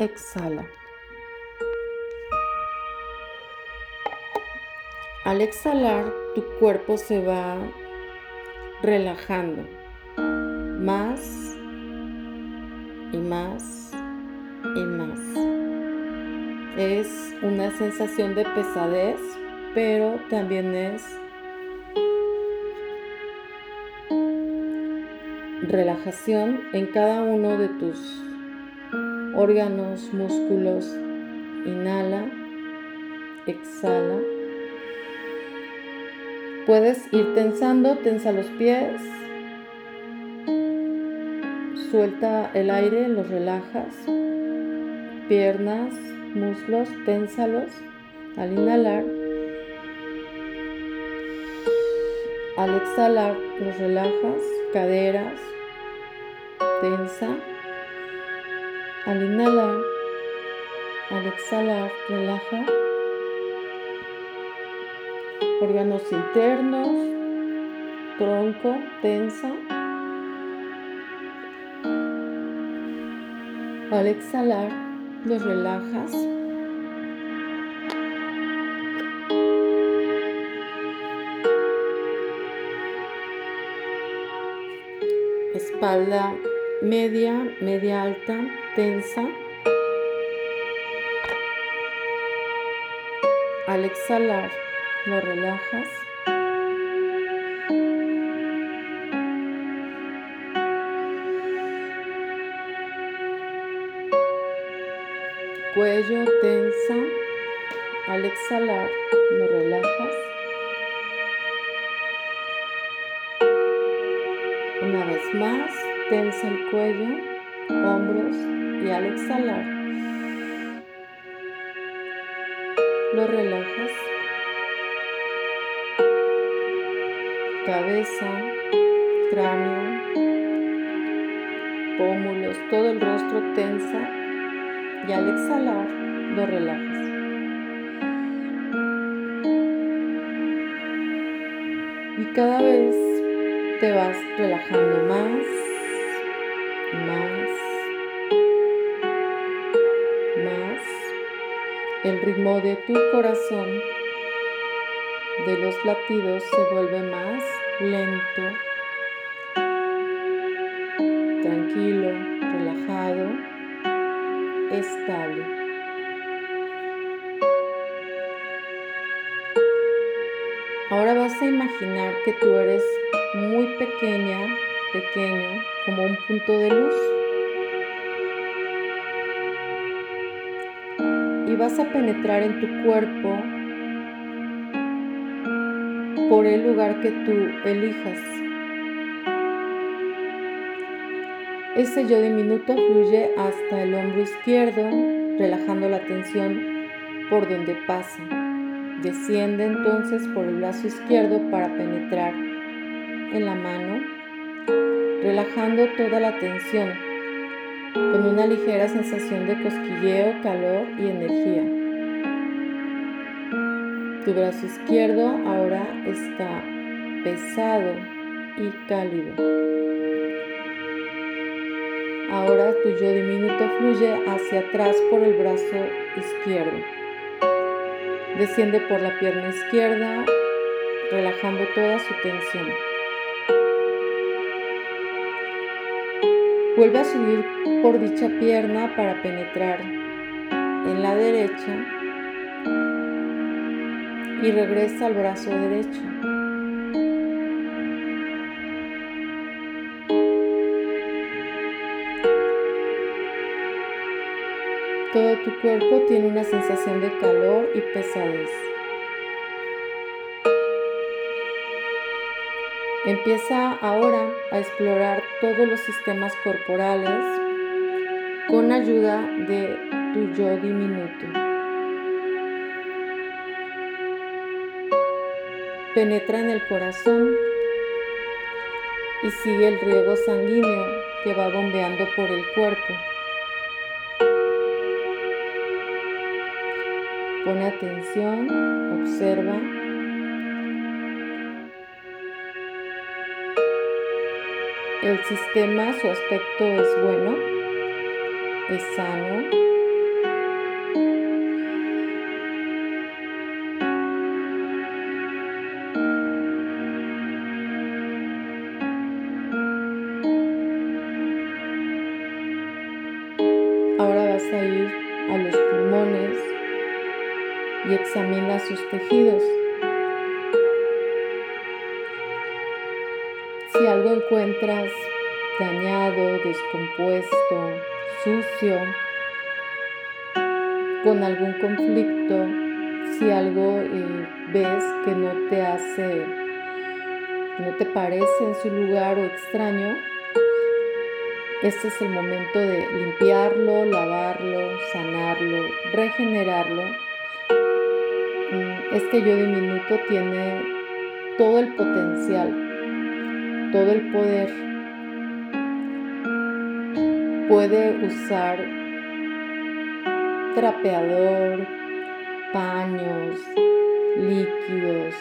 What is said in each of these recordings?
exhala. Al exhalar, tu cuerpo se va relajando más y más y más. Es una sensación de pesadez, pero también es relajación en cada uno de tus órganos, músculos. Inhala, exhala. Puedes ir tensando, tensa los pies. Suelta el aire, los relajas. Piernas, muslos, ténsalos al inhalar. Al exhalar, los relajas, caderas, tensa. Al inhalar, al exhalar, relaja. Órganos internos, tronco, tensa. Al exhalar, los relajas. Espalda media, media alta, tensa. Al exhalar, lo relajas. Cuello tensa. Al exhalar, lo relajas. Una vez más, tensa el cuello, hombros y al exhalar, lo relajas. Cabeza, cráneo, pómulos, todo el rostro tensa y al exhalar lo relajas. Y cada vez te vas relajando más, El ritmo de tu corazón, de los latidos, se vuelve más lento, tranquilo, relajado, estable. Ahora vas a imaginar que tú eres muy pequeña, pequeño, como un punto de luz. Y vas a penetrar en tu cuerpo por el lugar que tú elijas. Ese yo diminuto fluye hasta el hombro izquierdo, relajando la tensión por donde pasa. Desciende entonces por el brazo izquierdo para penetrar en la mano, relajando toda la tensión, con una ligera sensación de cosquilleo, calor y energía. Tu brazo izquierdo ahora está pesado y cálido. Ahora tu yo diminuto fluye hacia atrás por el brazo izquierdo. Desciende por la pierna izquierda, relajando toda su tensión. Vuelve a subir por dicha pierna para penetrar en la derecha y regresa al brazo derecho. Todo tu cuerpo tiene una sensación de calor y pesadez. Empieza ahora a explorar todos los sistemas corporales con ayuda de tu yo diminuto. Penetra en el corazón y sigue el riego sanguíneo que va bombeando por el cuerpo. Pone atención, observa. El sistema, su aspecto es bueno, es sano. Ahora vas a ir a los pulmones y examina sus tejidos. Encuentras dañado, descompuesto, sucio, con algún conflicto, si algo eh, ves que no te hace, no te parece en su lugar o extraño, este es el momento de limpiarlo, lavarlo, sanarlo, regenerarlo. Este yo diminuto tiene todo el potencial, todo el poder. Puede usar trapeador, paños, líquidos,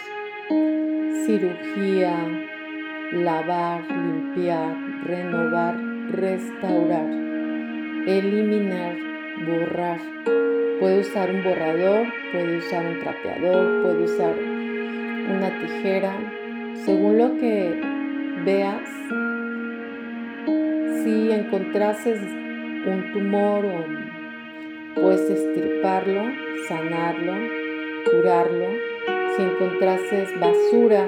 cirugía, lavar, limpiar, renovar restaurar, eliminar, borrar. Puede usar un borrador, puede usar un trapeador, puede usar una tijera, según lo que veas. Si encontrases un tumor o puedes estirparlo, sanarlo, curarlo. Si encontrases basura,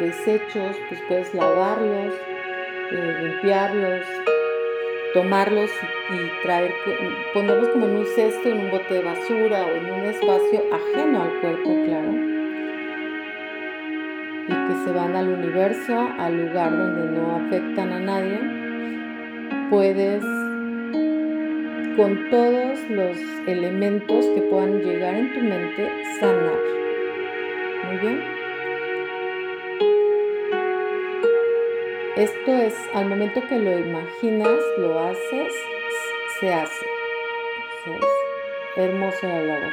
desechos, pues puedes lavarlos, eh, limpiarlos, tomarlos y traer, ponerlos como en un cesto, en un bote de basura o en un espacio ajeno al cuerpo, claro. Y que se van al universo, al lugar donde no afectan a nadie. Puedes, con todos los elementos que puedan llegar en tu mente, sanar. Muy bien. Esto es, al momento que lo imaginas, lo haces, se hace. Es hermoso la labor.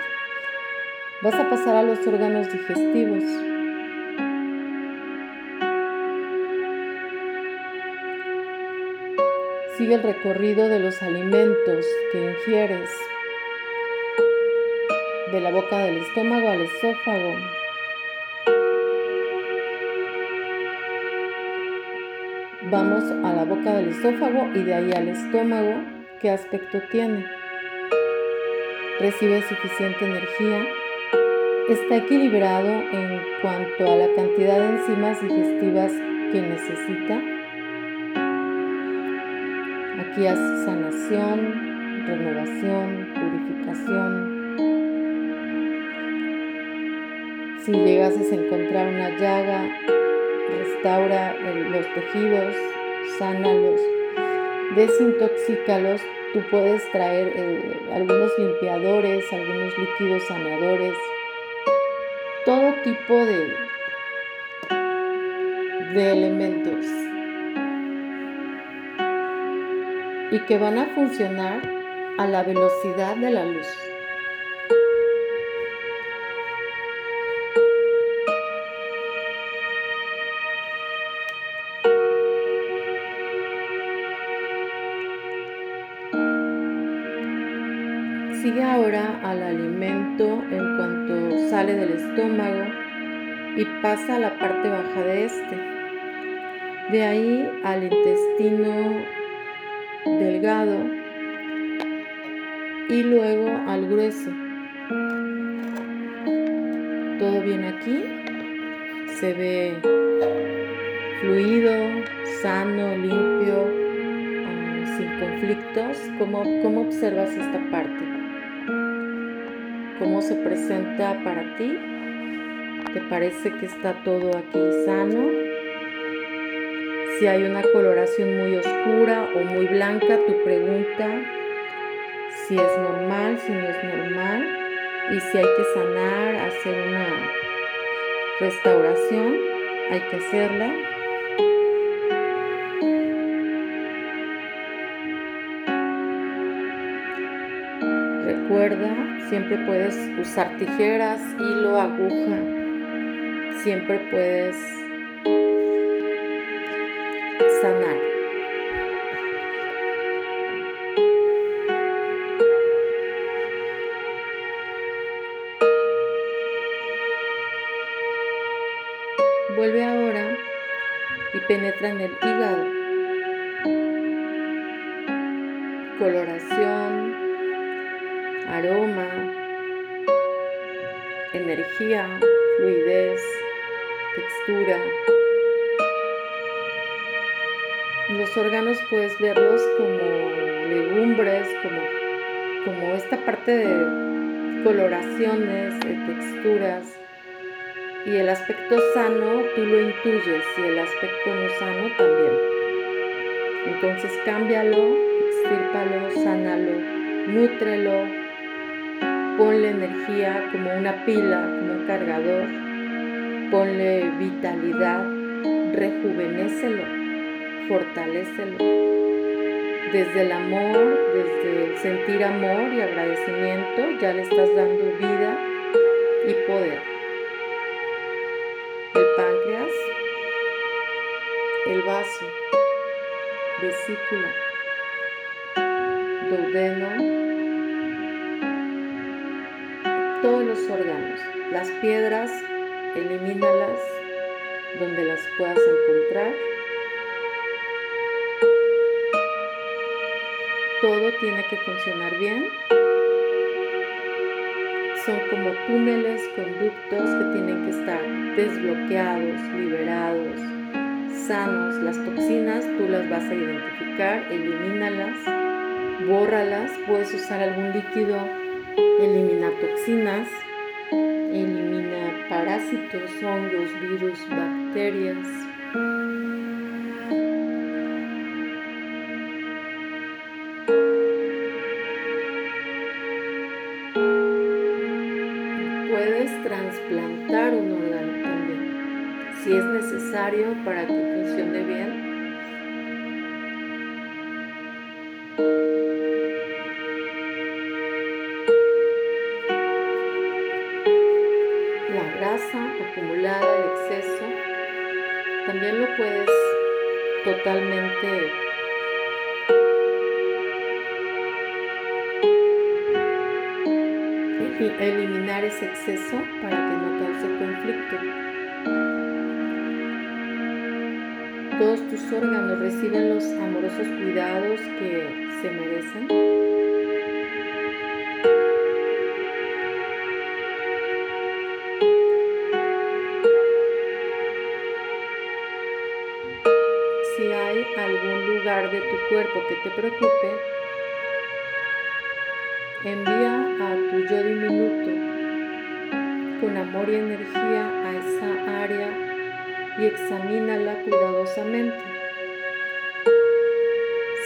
Vas a pasar a los órganos digestivos. Sigue el recorrido de los alimentos que ingieres de la boca del estómago al esófago, Vamos a la boca del esófago y de ahí al estómago. ¿Qué aspecto tiene? Recibe suficiente energía. Está equilibrado en cuanto a la cantidad de enzimas digestivas que necesita. Sanación, renovación, purificación. Si llegases a encontrar una llaga, restaura los tejidos, sánalos, desintoxícalos. Tú puedes traer eh, algunos limpiadores, algunos líquidos sanadores, todo tipo de, de elementos y que van a funcionar a la velocidad de la luz. Sigue ahora al alimento en cuanto sale del estómago y pasa a la parte baja de este. De ahí al intestino delgado y luego al grueso. Todo bien aquí. Se ve fluido, sano, limpio, ah, sin conflictos. ¿Cómo, ¿Cómo observas esta parte? cómo se presenta para ti. ¿Te parece que está todo aquí sano? Si hay una coloración muy oscura o muy blanca, tu pregunta si es normal, si no es normal y si hay que sanar, hacer una restauración, hay que hacerla. Recuerda, siempre puedes usar tijeras, hilo, aguja. Siempre puedes Vuelve ahora y penetra en el hígado. Coloración, aroma, energía, fluidez, textura. Los órganos puedes verlos como legumbres, como, como esta parte de coloraciones, de texturas. Y el aspecto sano tú lo intuyes y el aspecto no sano también. Entonces cámbialo, extírpalo, sánalo, nútrelo, ponle energía como una pila, como un cargador, ponle vitalidad, rejuvenécelo, fortalécelo. Desde el amor, desde el sentir amor y agradecimiento, ya le estás dando vida y poder. El vaso, vesícula, duodeno, todos los órganos. Las piedras, elimínalas donde las puedas encontrar. Todo tiene que funcionar bien. Son como túneles, conductos que tienen que estar desbloqueados, liberados, sanos. Las toxinas tú las vas a identificar, elimínalas, bórralas. Puedes usar algún líquido elimina toxinas, elimina parásitos, hongos, virus, bacterias. Puedes trasplantar un si es necesario para que funcione bien acumulada, el exceso, también lo puedes totalmente eliminar ese exceso para que no cause conflicto. Todos tus órganos reciben los amorosos cuidados que se merecen. de tu cuerpo que te preocupe, envía a tu yo diminuto con amor y energía a esa área y examínala cuidadosamente.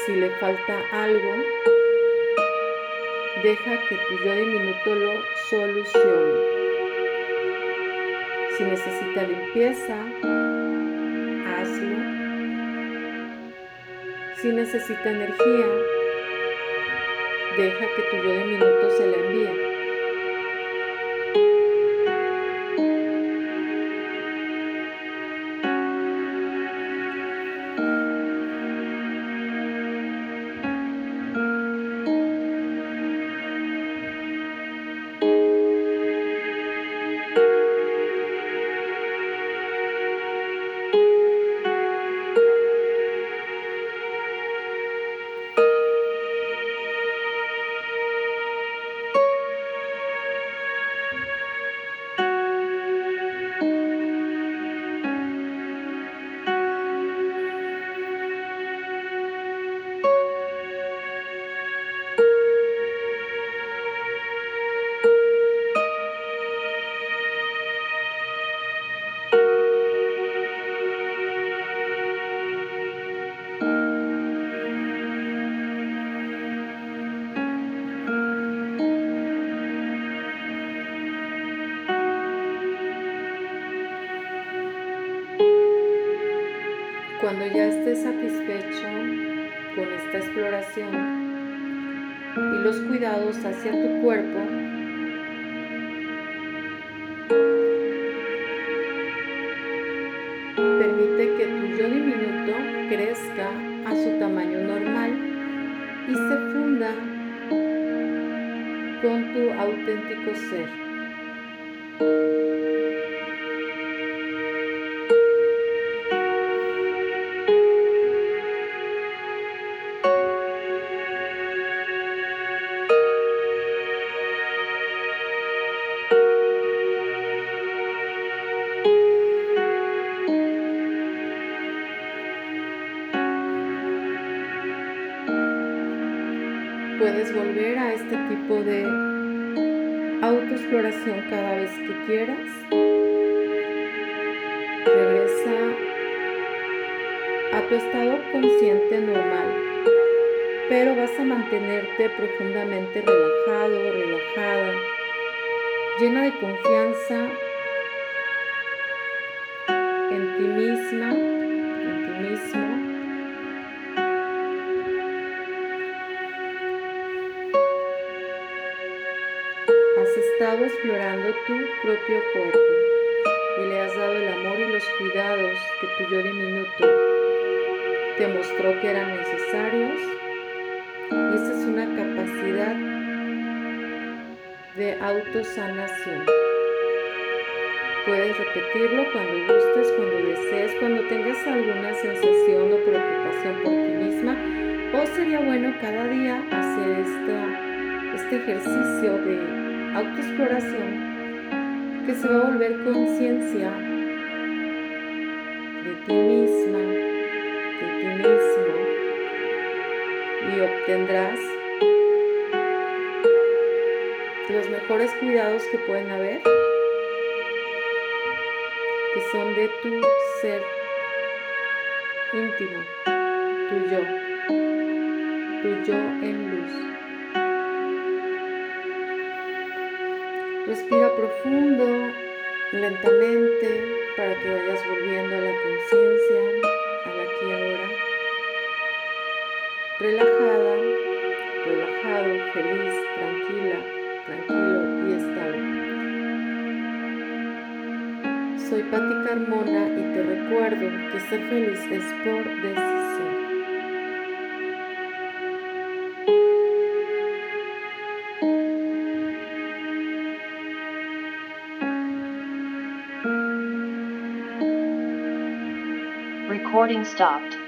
Si le falta algo, deja que tu yo diminuto lo solucione. Si necesita limpieza, hazlo si necesita energía, deja que tu yo de minuto se la envíe. Cuando ya estés satisfecho con esta exploración y los cuidados hacia tu cuerpo, permite que tu yo diminuto crezca a su tamaño normal y se funda con tu auténtico ser. Puedes volver a este tipo de autoexploración cada vez que quieras. Regresa a tu estado consciente normal, pero vas a mantenerte profundamente relajado, relajada, llena de confianza en ti misma, explorando tu propio cuerpo y le has dado el amor y los cuidados que tu yo diminuto te mostró que eran necesarios. Y esa es una capacidad de autosanación. Puedes repetirlo cuando gustes, cuando desees, cuando tengas alguna sensación o preocupación por ti misma. O sería bueno cada día hacer este ejercicio de autoexploración que se va a volver conciencia de ti misma, de ti mismo y obtendrás los mejores cuidados que pueden haber que son de tu ser íntimo, tu yo, tu yo en luz. Respira profundo, lentamente, para que vayas volviendo a la conciencia, al aquí y ahora. Relajada, relajado, feliz, tranquila, tranquilo y estable. Soy Patti Carmona y te recuerdo que ser feliz es por decisión. Recording stopped.